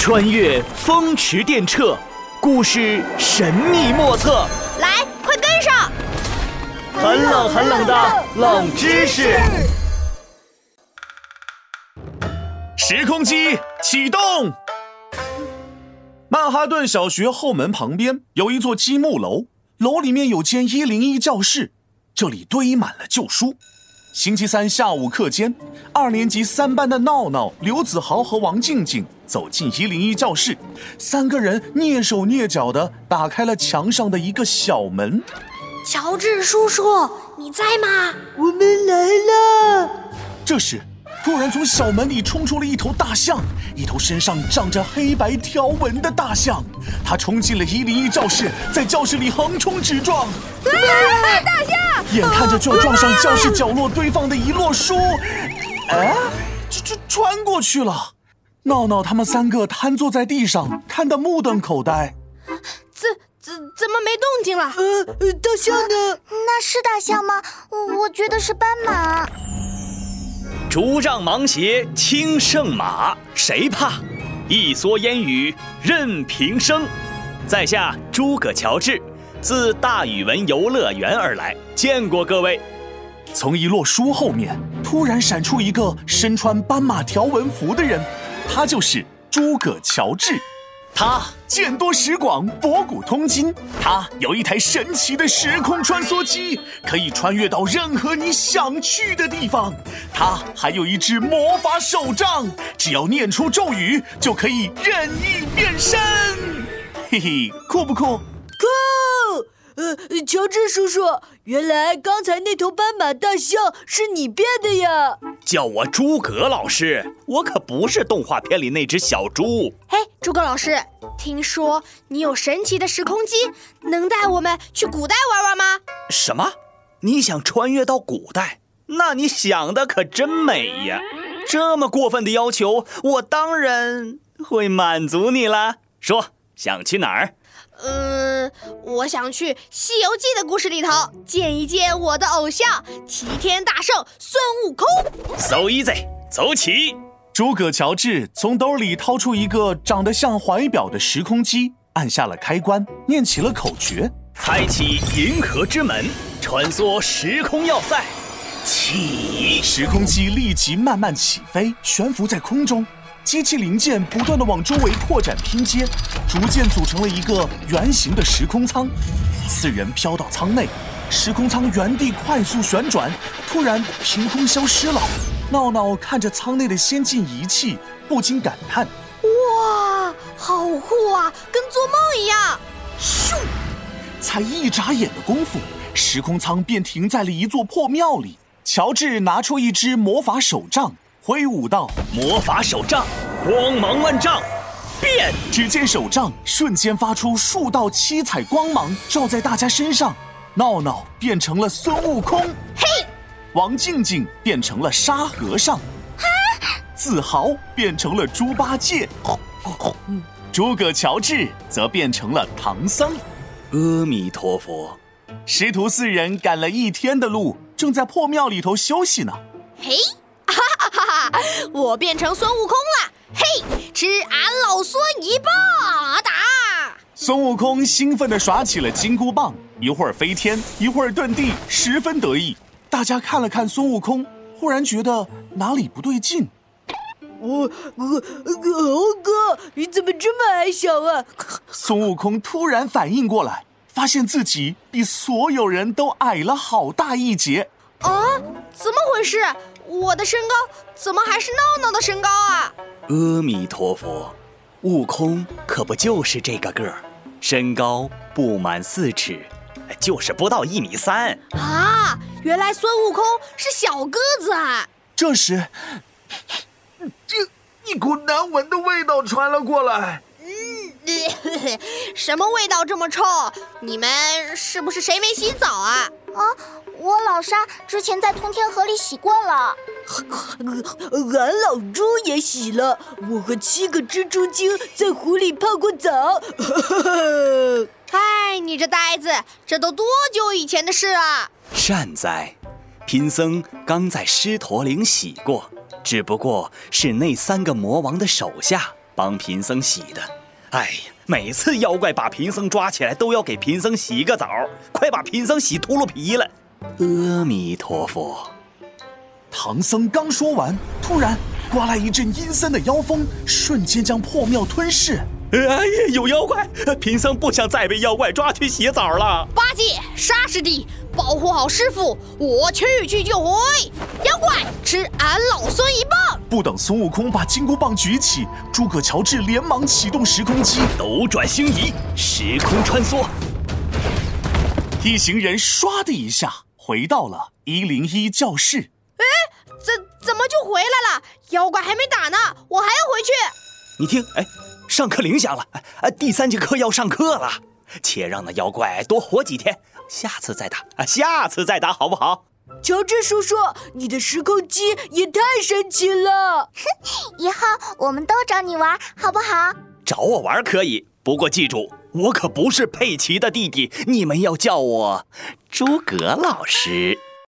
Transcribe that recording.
穿越风驰电掣，故事神秘莫测。来，快跟上！很冷很冷的冷知识。时空机启动。曼哈顿小学后门旁边有一座积木楼，楼里面有间一零一教室，这里堆满了旧书。星期三下午课间，二年级三班的闹闹、刘子豪和王静静走进一零一教室，三个人蹑手蹑脚地打开了墙上的一个小门。乔治叔叔，你在吗？我们来了。这时，突然从小门里冲出了一头大象，一头身上长着黑白条纹的大象。它冲进了一零一教室，在教室里横冲直撞。大象！眼看着就要撞上教室角落堆放的一摞书，哎，这这穿过去了。闹闹他们三个瘫坐在地上，看得目瞪口呆。怎怎怎么没动静了？呃，大象呢？那是大象吗？我觉得是斑马。竹杖芒鞋轻胜马，谁怕？一蓑烟雨任平生。在下诸葛乔治。自大语文游乐园而来，见过各位。从一摞书后面突然闪出一个身穿斑马条纹服的人，他就是诸葛乔治。他见多识广，博古通今。他有一台神奇的时空穿梭机，可以穿越到任何你想去的地方。他还有一只魔法手杖，只要念出咒语，就可以任意变身。嘿嘿，酷不酷？呃，乔治叔叔，原来刚才那头斑马大象是你变的呀！叫我诸葛老师，我可不是动画片里那只小猪。嘿，诸葛老师，听说你有神奇的时空机，能带我们去古代玩玩吗？什么？你想穿越到古代？那你想的可真美呀！这么过分的要求，我当然会满足你啦。说，想去哪儿？嗯，我想去《西游记》的故事里头见一见我的偶像齐天大圣孙悟空。So easy，走起！诸葛乔治从兜里掏出一个长得像怀表的时空机，按下了开关，念起了口诀：开启银河之门，穿梭时空要塞，起！时空机立即慢慢起飞，悬浮在空中。机器零件不断的往周围扩展拼接，逐渐组成了一个圆形的时空舱。四人飘到舱内，时空舱原地快速旋转，突然凭空消失了。闹闹看着舱内的先进仪器，不禁感叹：“哇，好酷啊，跟做梦一样！”咻，才一眨眼的功夫，时空舱便停在了一座破庙里。乔治拿出一只魔法手杖。挥舞道：“魔法手杖，光芒万丈，变！”只见手杖瞬间发出数道七彩光芒，照在大家身上。闹闹变成了孙悟空，嘿；王静静变成了沙和尚，哈；自豪变成了猪八戒，诸葛乔治则变成了唐僧。阿弥陀佛！师徒四人赶了一天的路，正在破庙里头休息呢。嘿。哈哈哈！我变成孙悟空了，嘿，吃俺老孙一棒打！孙悟空兴奋地耍起了金箍棒，一会儿飞天，一会儿遁地，十分得意。大家看了看孙悟空，忽然觉得哪里不对劲。我我猴哥，你怎么这么矮小啊？孙悟空突然反应过来，发现自己比所有人都矮了好大一截。啊，怎么回事？我的身高怎么还是闹闹的身高啊？阿弥陀佛，悟空可不就是这个个儿，身高不满四尺，就是不到一米三啊！原来孙悟空是小个子啊！这时，这一股难闻的味道传了过来。嗯，什么味道这么臭？你们是不是谁没洗澡啊？啊！我老沙之前在通天河里洗过了，俺老猪也洗了。我和七个蜘蛛精在湖里泡过澡。嗨，你这呆子，这都多久以前的事了？善哉，贫僧刚在狮驼岭洗过，只不过是那三个魔王的手下。帮贫僧洗的。哎呀，每次妖怪把贫僧抓起来，都要给贫僧洗个澡，快把贫僧洗秃噜皮了。阿弥陀佛。唐僧刚说完，突然刮来一阵阴森的妖风，瞬间将破庙吞噬。哎呀，有妖怪！贫僧不想再被妖怪抓去洗澡了。八戒、沙师弟，保护好师傅，我去去就回。妖怪，吃俺老孙一棒！不等孙悟空把金箍棒举起，诸葛乔治连忙启动时空机，斗转星移，时空穿梭。一行人唰的一下回到了一零一教室。哎，怎怎么就回来了？妖怪还没打呢，我还要回去。你听，哎。上课铃响了，哎，第三节课要上课了，且让那妖怪多活几天，下次再打啊，下次再打好不好？乔治叔叔，你的时空机也太神奇了，哼，以后我们都找你玩好不好？找我玩可以，不过记住，我可不是佩奇的弟弟，你们要叫我诸葛老师。